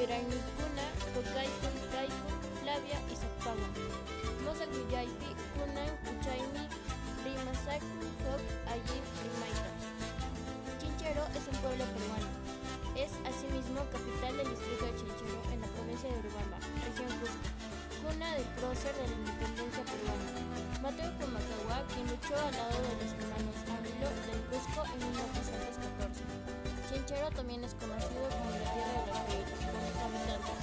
Chirainikuna, Tokaykun, Kaikun, Flavia y Zapawan. Mosak Villaipi, Kunan, Kuchaimi, Rimasaku, Hok, Ayin, Rimaita. Chinchero es un pueblo peruano. Es asimismo capital del distrito de Chinchero en la provincia de Urubamba, región Cusco, cuna del prócer de la independencia peruana. Mateo Pumacagua, quien luchó al lado de los hermanos Ávilo del Cusco en 1814. Chinchero también es conocido como la tierra de los reyes por sus habitantes.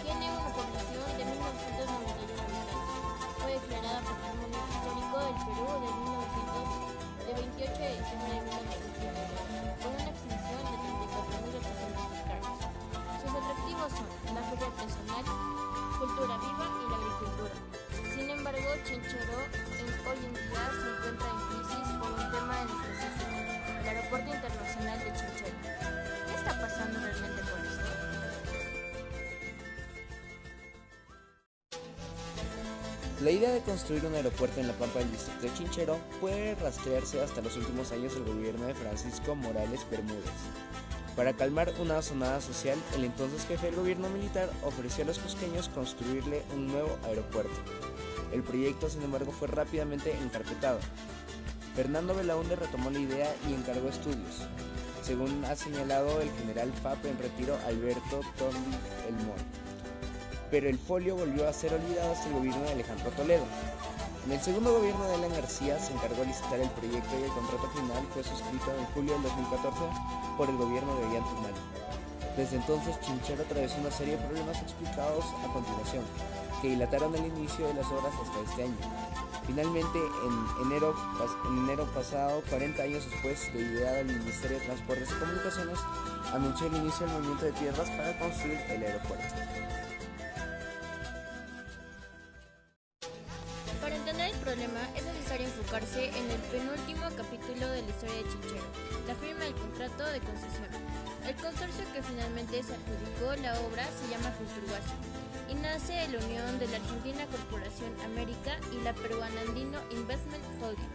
Tiene una población de 1991 habitantes. Fue declarada Patrimonio Histórico del Perú de 1900 de 28 de diciembre de 1932, con una extensión de 34.800 hectáreas. Sus atractivos son la feria artesanal, cultura viva y la agricultura. Sin embargo, Chinchero en, hoy en día se encuentra en crisis por un tema de negociación, el aeropuerto internacional pasando realmente con esto? La idea de construir un aeropuerto en la pampa del distrito de Chinchero puede rastrearse hasta los últimos años del gobierno de Francisco Morales Bermúdez. Para calmar una sonada social, el entonces jefe del gobierno militar ofreció a los cusqueños construirle un nuevo aeropuerto. El proyecto, sin embargo, fue rápidamente encarpetado. Fernando Belaunde retomó la idea y encargó estudios, según ha señalado el general FAP en retiro Alberto Tondi El Moro pero el folio volvió a ser olvidado hasta el gobierno de Alejandro Toledo. En el segundo gobierno de Alan García se encargó de licitar el proyecto y el contrato final fue suscrito en julio del 2014 por el gobierno de Ollantumala. Desde entonces Chinchero atravesó una serie de problemas explicados a continuación, que dilataron el inicio de las obras hasta este año. Finalmente, en enero, en enero pasado, 40 años después de ideado el Ministerio de Transportes y Comunicaciones, anunció el inicio del movimiento de tierras para construir el aeropuerto. Para entender el problema es necesario enfocarse en el penúltimo capítulo de la historia de Chinchero, la firma del contrato de concesión. El consorcio que finalmente se adjudicó la obra se llama Culturguasi y nace la unión de la Argentina Corporación América y la peruana Andino Investment Holding.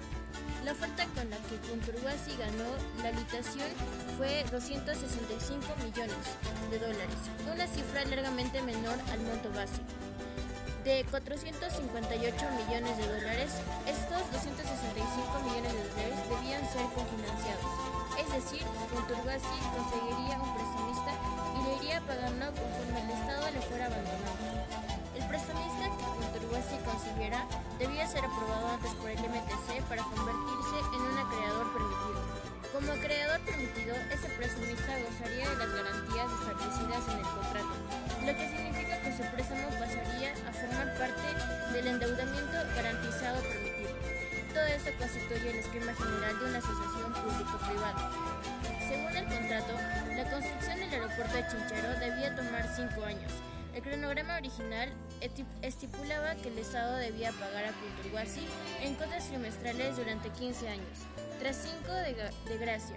La oferta con la que Culturguasi ganó la licitación fue 265 millones de dólares, una cifra largamente menor al monto base de 458 millones de dólares, estos 265 millones de dólares debían ser cofinanciados, es decir, Conturguasi conseguiría un prestamista y lo iría pagando conforme el Estado le fuera abandonando. Prestamista que Conturguasi consiguiera debía ser aprobado antes por el MTC para convertirse en un acreedor permitido. Como acreedor permitido, ese prestamista gozaría de las garantías establecidas en el contrato, lo que significa que su préstamo pasaría a formar parte del endeudamiento garantizado permitido. Todo esto constituye el esquema general de una asociación público-privada. Según el contrato, la construcción del aeropuerto de Chinchero debía tomar cinco años. El cronograma original estipulaba que el Estado debía pagar a Culturguasi en cotas trimestrales durante 15 años, tras 5 de, de gracia.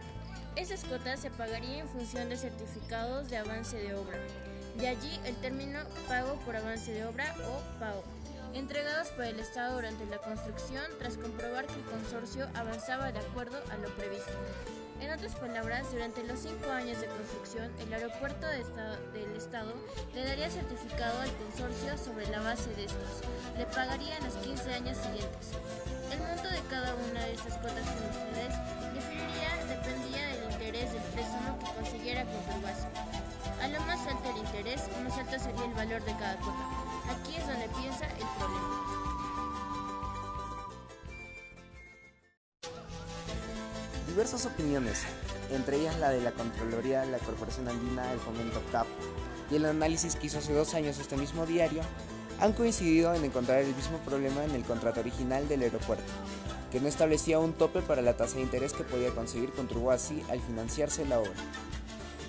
Esas cotas se pagarían en función de certificados de avance de obra. De allí el término pago por avance de obra o PAO, entregados por el Estado durante la construcción tras comprobar que el consorcio avanzaba de acuerdo a lo previsto. En otras palabras, durante los cinco años de construcción, el aeropuerto de del Estado le daría certificado al consorcio sobre la base de estos. Le pagaría en los 15 años siguientes. El monto de cada una de estas cotas trimestrales diferiría dependía del interés del préstamo que consiguiera Conturguasi. A lo más alto el interés, más alto sería el valor de cada cuota. Aquí es donde piensa el problema. Diversas opiniones, entre ellas la de la Contraloría la Corporación Andina, el Fomento CAP, y el análisis que hizo hace dos años este mismo diario, han coincidido en encontrar el mismo problema en el contrato original del aeropuerto, que no establecía un tope para la tasa de interés que podía conseguir Conturguasi al financiarse la obra.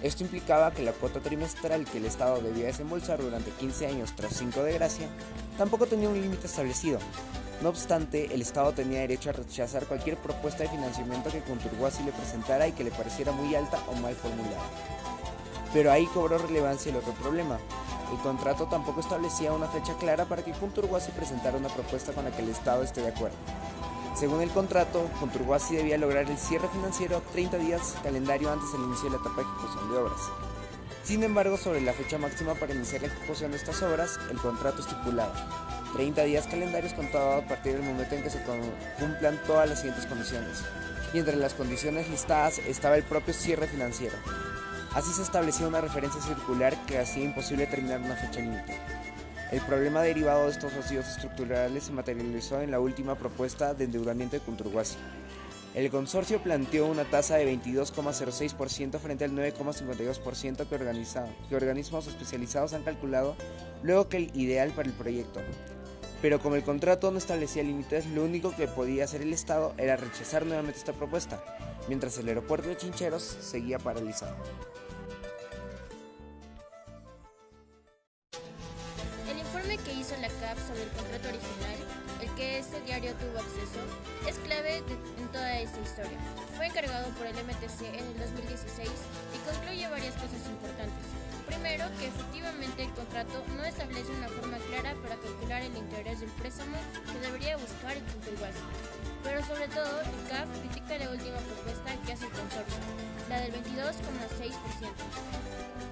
Esto implicaba que la cuota trimestral que el Estado debía desembolsar durante 15 años tras 5 de gracia tampoco tenía un límite establecido. No obstante, el Estado tenía derecho a rechazar cualquier propuesta de financiamiento que Conturguasi le presentara y que le pareciera muy alta o mal formulada. Pero ahí cobró relevancia el otro problema. El contrato tampoco establecía una fecha clara para que Conturguasi presentara una propuesta con la que el Estado esté de acuerdo. Según el contrato, Conturguasi debía lograr el cierre financiero 30 días calendario antes del inicio de la etapa de ejecución de obras. Sin embargo, sobre la fecha máxima para iniciar la ejecución de estas obras, el contrato estipulaba 30 días calendarios contados a partir del momento en que se cumplan todas las siguientes condiciones. Y entre las condiciones listadas estaba el propio cierre financiero. Así se establecía una referencia circular que hacía imposible terminar una fecha límite. El problema derivado de estos vacíos estructurales se materializó en la última propuesta de endeudamiento de Conturguasi. El consorcio planteó una tasa de 22,06% frente al 9,52% que, que organismos especializados han calculado luego que el ideal para el proyecto. Pero como el contrato no establecía límites, lo único que podía hacer el Estado era rechazar nuevamente esta propuesta, mientras el aeropuerto de Chincheros seguía paralizado. que hizo la CAP sobre el contrato original, el que este diario tuvo acceso, es clave en toda esta historia. Fue encargado por el MTC en el 2016 y concluye varias cosas importantes. Primero, que efectivamente el contrato no establece una forma clara para calcular el interés del préstamo que debería buscar el contribuyente. Pero sobre todo, el CAF critica la última propuesta que hace el consorcio, la del 22,6%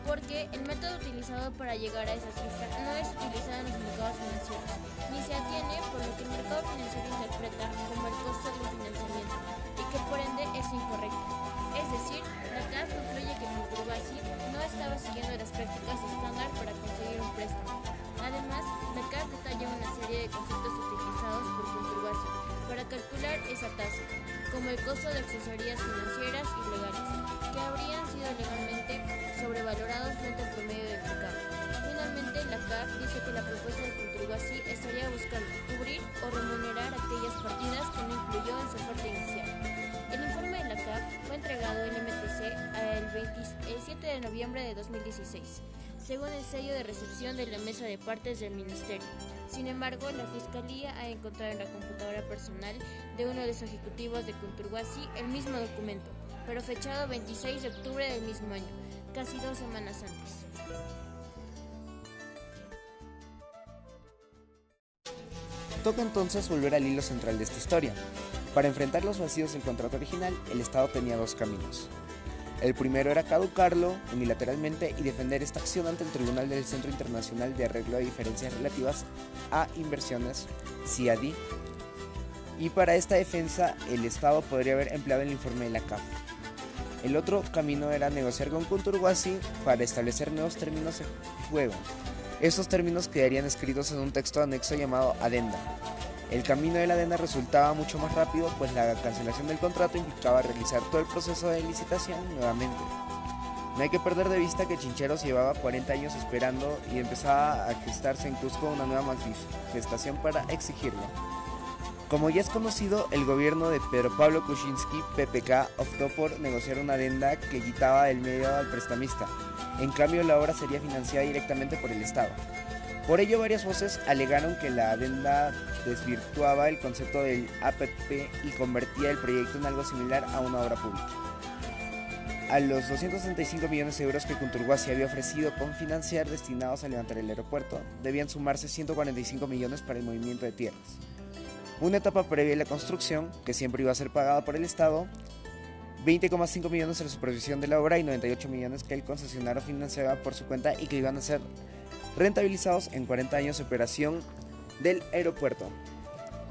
porque el método utilizado para llegar a esa cifra no es utilizado en los mercados financieros, ni se atiene por lo que el mercado financiero interpreta como el costo de un financiamiento y que costo de asesorías financieras y legales, que habrían sido legalmente sobrevalorados frente al promedio del mercado. Finalmente, la CAF dice que la propuesta de Conturguasi estaría buscando cubrir o remunerar aquellas partidas que no incluyó en su oferta 27 de noviembre de 2016, según el sello de recepción de la mesa de partes del Ministerio. Sin embargo, la Fiscalía ha encontrado en la computadora personal de uno de los ejecutivos de Conturguasi el mismo documento, pero fechado 26 de octubre del mismo año, casi dos semanas antes. Toca entonces volver al hilo central de esta historia. Para enfrentar los vacíos del contrato original, el Estado tenía dos caminos. El primero era caducarlo unilateralmente y defender esta acción ante el Tribunal del Centro Internacional de Arreglo de Diferencias Relativas a Inversiones, CIADI, y para esta defensa el Estado podría haber empleado el informe de la CAF. El otro camino era negociar con Kunturguasi para establecer nuevos términos de juego. Estos términos quedarían escritos en un texto anexo llamado adenda, el camino de la adenda resultaba mucho más rápido, pues la cancelación del contrato implicaba realizar todo el proceso de licitación nuevamente. No hay que perder de vista que Chincheros llevaba 40 años esperando y empezaba a gestarse en Cusco una nueva manifestación para exigirlo. Como ya es conocido, el gobierno de Pedro Pablo Kuczynski, PPK, optó por negociar una adenda que quitaba el medio al prestamista. En cambio, la obra sería financiada directamente por el Estado. Por ello, varias voces alegaron que la adenda desvirtuaba el concepto del APP y convertía el proyecto en algo similar a una obra pública. A los 265 millones de euros que se había ofrecido con financiar destinados a levantar el aeropuerto, debían sumarse 145 millones para el movimiento de tierras. Una etapa previa a la construcción, que siempre iba a ser pagada por el Estado, 20,5 millones en la supervisión de la obra y 98 millones que el concesionario financiaba por su cuenta y que iban a ser rentabilizados en 40 años de operación del aeropuerto.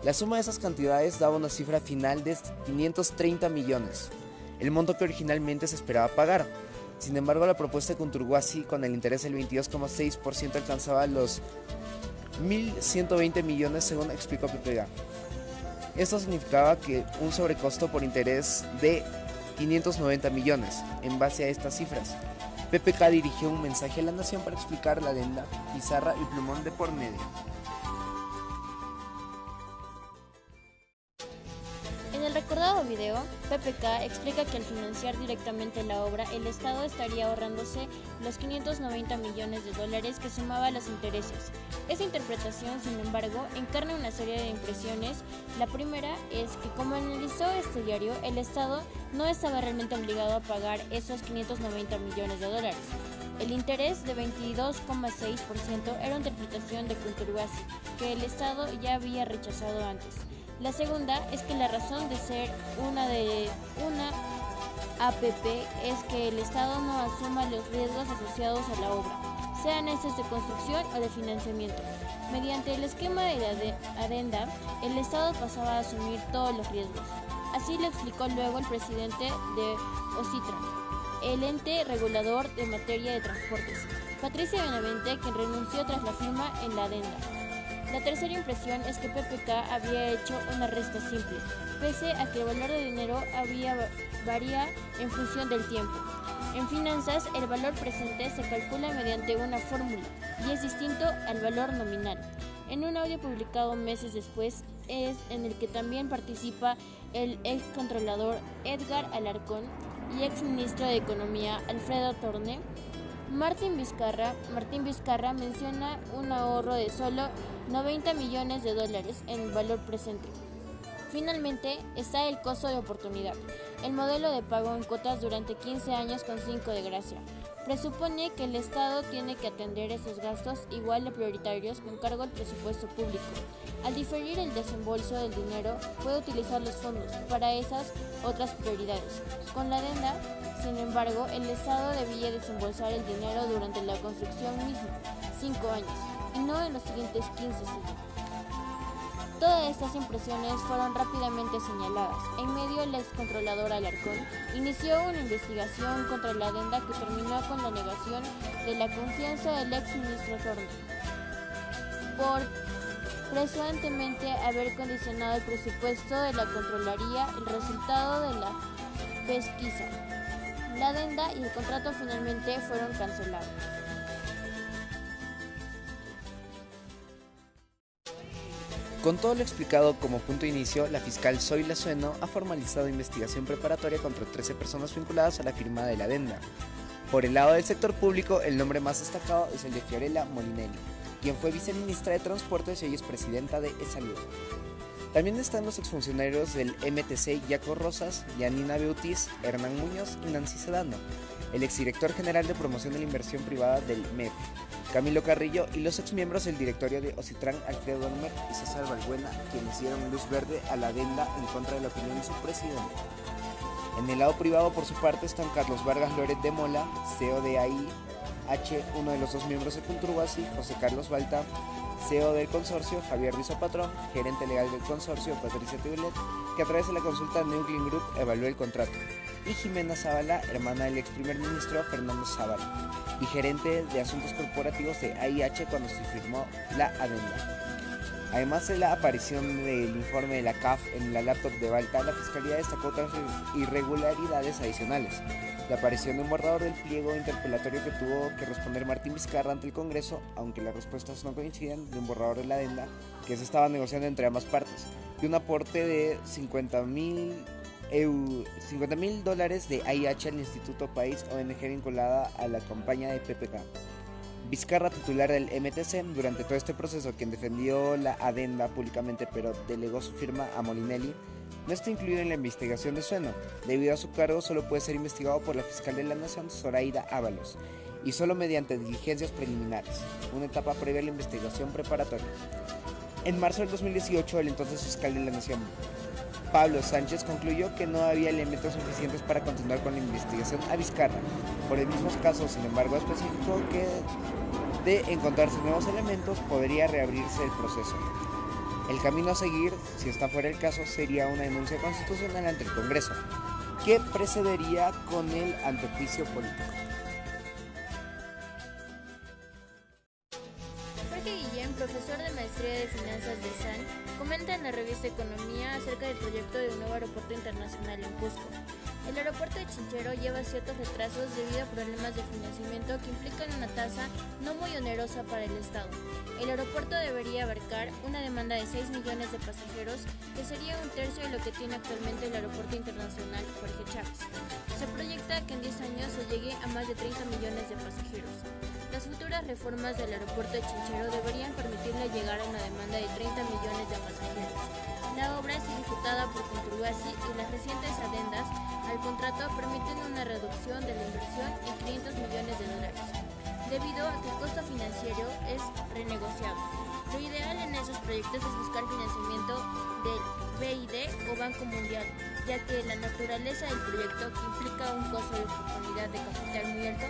La suma de esas cantidades daba una cifra final de 530 millones, el monto que originalmente se esperaba pagar. Sin embargo, la propuesta de Conturguasi con el interés del 22,6% alcanzaba los 1.120 millones según explicó PPK. Esto significaba que un sobrecosto por interés de 590 millones en base a estas cifras. PPK dirigió un mensaje a la nación para explicar la adenda, pizarra y plumón de por medio. Video, PPK explica que al financiar directamente la obra, el Estado estaría ahorrándose los 590 millones de dólares que sumaba los intereses. Esa interpretación, sin embargo, encarna una serie de impresiones. La primera es que, como analizó este diario, el Estado no estaba realmente obligado a pagar esos 590 millones de dólares. El interés de 22,6% era una interpretación de Conturguasi, que el Estado ya había rechazado antes. La segunda es que la razón de ser una de una APP es que el Estado no asuma los riesgos asociados a la obra, sean estos de construcción o de financiamiento. Mediante el esquema de la adenda, el Estado pasaba a asumir todos los riesgos. Así lo explicó luego el presidente de OCITRA, el ente regulador de materia de transportes, Patricia Benavente, quien renunció tras la firma en la adenda. La tercera impresión es que PPK había hecho una resta simple, pese a que el valor de dinero había, varía en función del tiempo. En finanzas, el valor presente se calcula mediante una fórmula y es distinto al valor nominal. En un audio publicado meses después, es en el que también participa el ex controlador Edgar Alarcón y ex ministro de Economía Alfredo Torne, Martín Vizcarra, Martín menciona un ahorro de solo 90 millones de dólares en valor presente. Finalmente está el costo de oportunidad, el modelo de pago en cuotas durante 15 años con 5 de gracia. Presupone que el Estado tiene que atender esos gastos igual de prioritarios con cargo al presupuesto público. Al diferir el desembolso del dinero, puede utilizar los fondos para esas otras prioridades. Con la adenda, sin embargo, el Estado debía desembolsar el dinero durante la construcción misma, 5 años, y no en los siguientes 15 siglos. Todas estas impresiones fueron rápidamente señaladas. En medio, el excontrolador Alarcón inició una investigación contra la adenda que terminó con la negación de la confianza del ex ministro Torno por presuntamente haber condicionado el presupuesto de la Controlaría el resultado de la pesquisa. La adenda y el contrato finalmente fueron cancelados. Con todo lo explicado como punto de inicio, la fiscal Zoila Sueno ha formalizado investigación preparatoria contra 13 personas vinculadas a la firma de la adenda. Por el lado del sector público, el nombre más destacado es el de Fiorella Molinelli, quien fue viceministra de Transportes y hoy es presidenta de E-Salud. También están los exfuncionarios del MTC Yaco Rosas, Yanina Beutis, Hernán Muñoz y Nancy Sedano, el exdirector general de promoción de la inversión privada del MEF, Camilo Carrillo y los exmiembros del directorio de Ocitran, Alfredo Dormer y César Balbuena, quienes dieron luz verde a la adenda en contra de la opinión de su presidente. En el lado privado, por su parte, están Carlos Vargas Loret de Mola, CEO de AIH, uno de los dos miembros de Conturguasi, José Carlos Balta, CEO del consorcio, Javier Rizzo Patrón, gerente legal del consorcio, Patricia Tiblet, que a través de la consulta Neuclean Group evaluó el contrato, y Jimena Zavala, hermana del ex primer ministro Fernando Zavala, y gerente de asuntos corporativos de AIH cuando se firmó la adenda. Además de la aparición del informe de la CAF en la laptop de Balta, la Fiscalía destacó otras irregularidades adicionales la aparición de un borrador del pliego interpelatorio que tuvo que responder Martín Vizcarra ante el Congreso, aunque las respuestas no coinciden, de un borrador de la adenda que se estaba negociando entre ambas partes, y un aporte de 50 mil dólares de AIH al Instituto País, ONG vinculada a la campaña de PPK. Vizcarra, titular del MTC, durante todo este proceso, quien defendió la adenda públicamente pero delegó su firma a Molinelli, no está incluido en la investigación de Sueno. Debido a su cargo, solo puede ser investigado por la fiscal de la Nación, Zoraida Ábalos, y solo mediante diligencias preliminares, una etapa previa a la investigación preparatoria. En marzo del 2018, el entonces fiscal de la Nación, Pablo Sánchez, concluyó que no había elementos suficientes para continuar con la investigación a Vizcarra. Por el mismo caso, sin embargo, especificó que de encontrarse nuevos elementos podría reabrirse el proceso. El camino a seguir, si está fuera el caso, sería una denuncia constitucional ante el Congreso, que precedería con el antejuicio político. Lleva ciertos retrasos debido a problemas de financiamiento que implican una tasa no muy onerosa para el Estado. El aeropuerto debería abarcar una demanda de 6 millones de pasajeros, que sería un tercio de lo que tiene actualmente el Aeropuerto Internacional Jorge Chávez. Se proyecta que en 10 años se llegue a más de 30 millones de pasajeros. Las futuras reformas del aeropuerto de Chinchero deberían permitirle llegar a una demanda de 30 millones de pasajeros. La obra es ejecutada por Conturguasi y las recientes adendas al contrato permiten una reducción de la inversión en 500 millones de dólares, debido a que el costo financiero es renegociado. Lo ideal en esos proyectos es buscar financiamiento del BID o Banco Mundial, ya que la naturaleza del proyecto, implica un costo de oportunidad de capital muy alto,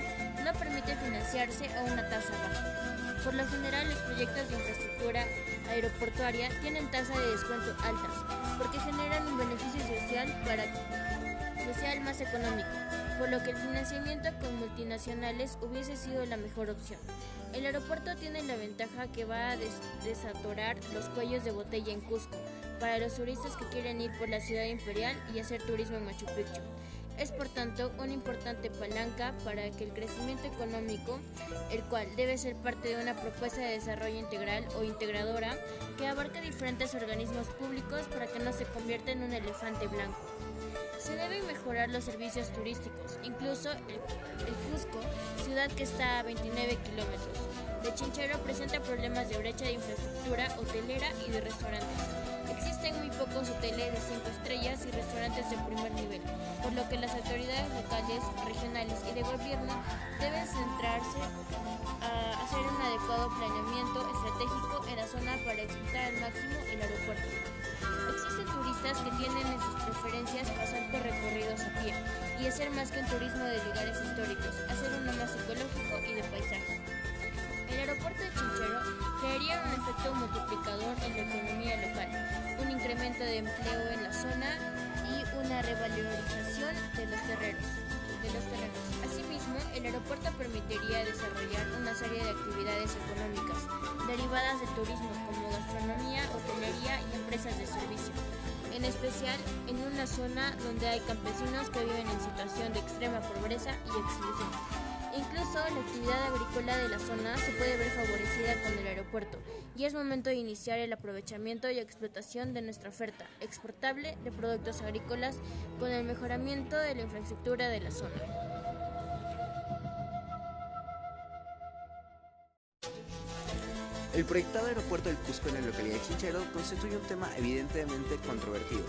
financiarse a una tasa baja. Por lo general, los proyectos de infraestructura aeroportuaria tienen tasas de descuento altas, porque generan un beneficio social para más económico, por lo que el financiamiento con multinacionales hubiese sido la mejor opción. El aeropuerto tiene la ventaja que va a desatorar los cuellos de botella en Cusco para los turistas que quieren ir por la ciudad imperial y hacer turismo en Machu Picchu. Es por tanto una importante palanca para que el crecimiento económico, el cual debe ser parte de una propuesta de desarrollo integral o integradora que abarque diferentes organismos públicos para que no se convierta en un elefante blanco. Se deben mejorar los servicios turísticos, incluso el, Cusco, ciudad que está a 29 kilómetros. De Chinchero presenta problemas de brecha de infraestructura hotelera y de restaurantes. Muy pocos hoteles de 5 estrellas y restaurantes de primer nivel, por lo que las autoridades locales, regionales y de gobierno deben centrarse a hacer un adecuado planeamiento estratégico en la zona para explotar al máximo el aeropuerto. Existen turistas que tienen en sus preferencias pasar por recorridos a pie y hacer más que un turismo de lugares históricos, hacer uno más ecológico y de paisaje. Aeropuerto de Chinchero crearía un efecto multiplicador en la economía local, un incremento de empleo en la zona y una revalorización de los terrenos. De los terrenos. Asimismo, el aeropuerto permitiría desarrollar una serie de actividades económicas derivadas del turismo como gastronomía, hotelería y empresas de servicio, en especial en una zona donde hay campesinos que viven en situación de extrema pobreza y exclusión. Incluso la actividad agrícola de la zona se puede ver favorecida con el aeropuerto y es momento de iniciar el aprovechamiento y explotación de nuestra oferta exportable de productos agrícolas con el mejoramiento de la infraestructura de la zona. El proyectado aeropuerto del Cusco en la localidad de Chinchero constituye un tema evidentemente controvertido.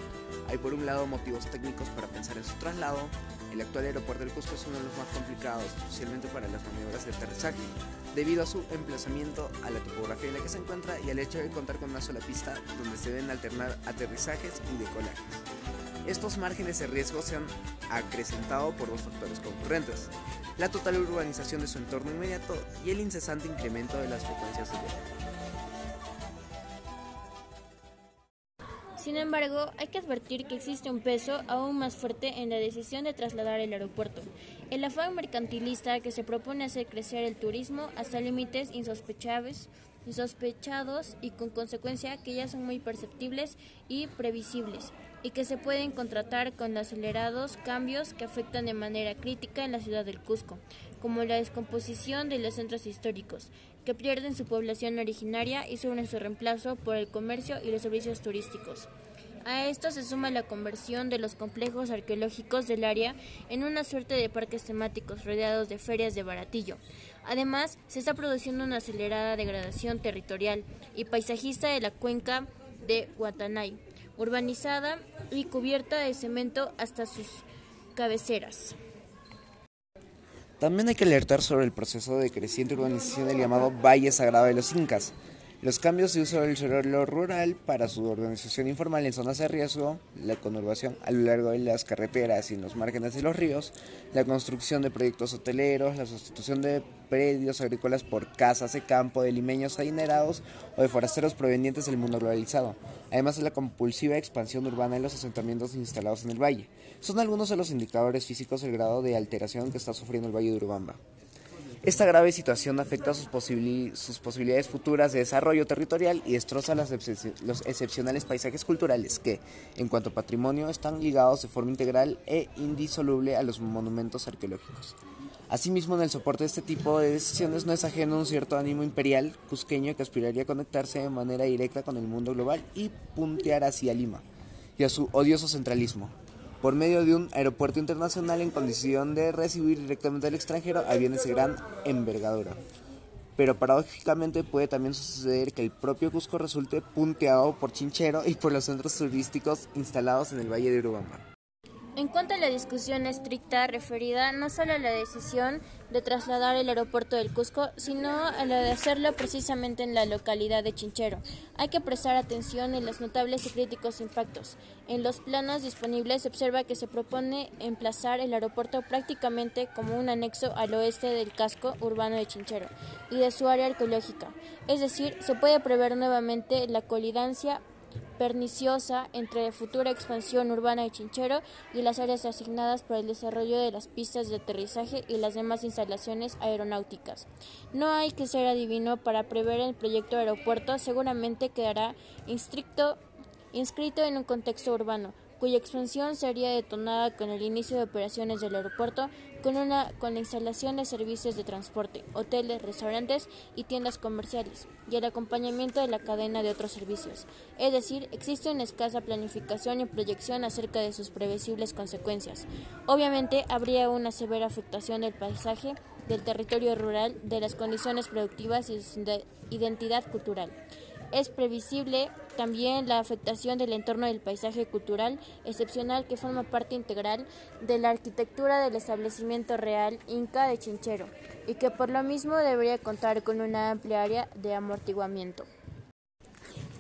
Hay por un lado motivos técnicos para pensar en su traslado. El actual aeropuerto del Cusco es uno de los más complicados, especialmente para las maniobras de aterrizaje, debido a su emplazamiento, a la topografía en la que se encuentra y al hecho de contar con una sola pista donde se deben alternar aterrizajes y decolajes. Estos márgenes de riesgo se han acrecentado por dos factores concurrentes, la total urbanización de su entorno inmediato y el incesante incremento de las frecuencias de vuelo. Sin embargo, hay que advertir que existe un peso aún más fuerte en la decisión de trasladar el aeropuerto. El afán mercantilista que se propone hacer crecer el turismo hasta límites insospechables, insospechados y con consecuencia que ya son muy perceptibles y previsibles y que se pueden contratar con acelerados cambios que afectan de manera crítica en la ciudad del Cusco, como la descomposición de los centros históricos, que pierden su población originaria y sufren su reemplazo por el comercio y los servicios turísticos. A esto se suma la conversión de los complejos arqueológicos del área en una suerte de parques temáticos rodeados de ferias de baratillo. Además, se está produciendo una acelerada degradación territorial y paisajista de la cuenca de Guatanay, urbanizada y cubierta de cemento hasta sus cabeceras. También hay que alertar sobre el proceso de creciente urbanización del llamado Valle Sagrado de los Incas, los cambios de uso del suelo rural para su organización informal en zonas de riesgo, la conurbación a lo largo de las carreteras y en los márgenes de los ríos, la construcción de proyectos hoteleros, la sustitución de predios agrícolas por casas de campo de limeños adinerados o de forasteros provenientes del mundo globalizado, además de la compulsiva expansión urbana en los asentamientos instalados en el valle. Son algunos de los indicadores físicos del grado de alteración que está sufriendo el valle de Urubamba. Esta grave situación afecta sus, posibilidades futuras de desarrollo territorial y destroza los excepcionales paisajes culturales que, en cuanto patrimonio, están ligados de forma integral e indisoluble a los monumentos arqueológicos. Asimismo, en el soporte de este tipo de decisiones no es ajeno un cierto ánimo imperial cusqueño que aspiraría a conectarse de manera directa con el mundo global y puntear hacia Lima y a su odioso centralismo por medio de un aeropuerto internacional en condición de recibir directamente al extranjero aviones de gran envergadura. Pero paradójicamente puede también suceder que el propio Cusco resulte punteado por Chinchero y por los centros turísticos instalados en el Valle de Urubamba. En cuanto a la discusión estricta referida no solo a la decisión de trasladar el aeropuerto del Cusco, sino a la de hacerlo precisamente en la localidad de Chinchero, hay que prestar atención en los notables y críticos impactos. En los planos disponibles se observa que se propone emplazar el aeropuerto prácticamente como un anexo al oeste del casco urbano de Chinchero y de su área arqueológica, es decir, se puede prever nuevamente la colidancia perniciosa entre futura expansión urbana de Chinchero y las áreas asignadas para el desarrollo de las pistas de aterrizaje y las demás instalaciones aeronáuticas. No hay que ser adivino para prever el proyecto de aeropuerto, seguramente quedará inscrito en un contexto urbano, cuya expansión sería detonada con el inicio de operaciones del aeropuerto, con, una, con la instalación de servicios de transporte, hoteles, restaurantes y tiendas comerciales, y el acompañamiento de la cadena de otros servicios. Es decir, existe una escasa planificación y proyección acerca de sus previsibles consecuencias. Obviamente, habría una severa afectación del paisaje, del territorio rural, de las condiciones productivas y de su identidad cultural. Es previsible también la afectación del entorno del paisaje cultural excepcional que forma parte integral de la arquitectura del establecimiento real inca de Chinchero y que por lo mismo debería contar con una amplia área de amortiguamiento.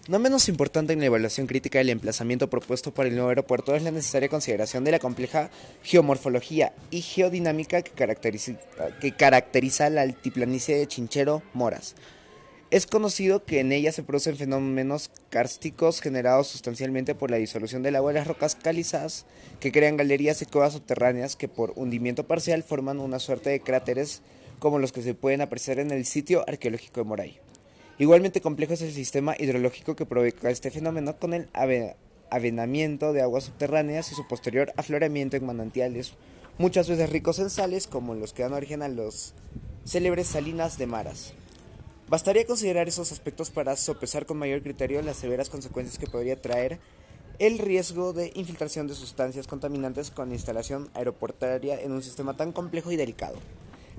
No menos importante en la evaluación crítica del emplazamiento propuesto para el nuevo aeropuerto es la necesaria consideración de la compleja geomorfología y geodinámica que caracteriza, que caracteriza la altiplanicie de Chinchero Moras. Es conocido que en ella se producen fenómenos kársticos generados sustancialmente por la disolución del agua de las rocas calizas, que crean galerías y cuevas subterráneas que por hundimiento parcial forman una suerte de cráteres como los que se pueden apreciar en el sitio arqueológico de Moray. Igualmente complejo es el sistema hidrológico que provoca este fenómeno con el avenamiento de aguas subterráneas y su posterior afloramiento en manantiales, muchas veces ricos en sales como los que dan origen a los célebres salinas de Maras. Bastaría considerar esos aspectos para sopesar con mayor criterio las severas consecuencias que podría traer el riesgo de infiltración de sustancias contaminantes con instalación aeroportuaria en un sistema tan complejo y delicado.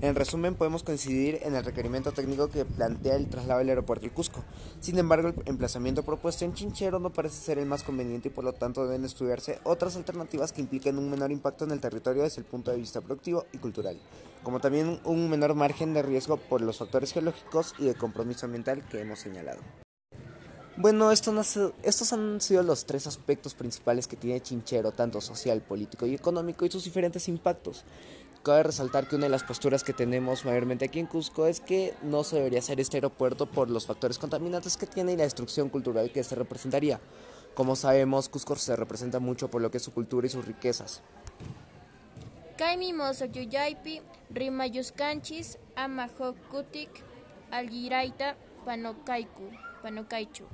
En resumen, podemos coincidir en el requerimiento técnico que plantea el traslado del aeropuerto del Cusco. Sin embargo, el emplazamiento propuesto en Chinchero no parece ser el más conveniente y por lo tanto deben estudiarse otras alternativas que impliquen un menor impacto en el territorio desde el punto de vista productivo y cultural, como también un menor margen de riesgo por los factores geológicos y de compromiso ambiental que hemos señalado. Bueno, estos han sido los tres aspectos principales que tiene Chinchero, tanto social, político y económico, y sus diferentes impactos. Cabe resaltar que una de las posturas que tenemos mayormente aquí en Cusco es que no se debería hacer este aeropuerto por los factores contaminantes que tiene y la destrucción cultural que este representaría. Como sabemos, Cusco se representa mucho por lo que es su cultura y sus riquezas. Kaimi mozo yuyaypi, rimayuskanchis, amahokutik, alguiraita, panokaiku, panokaichu.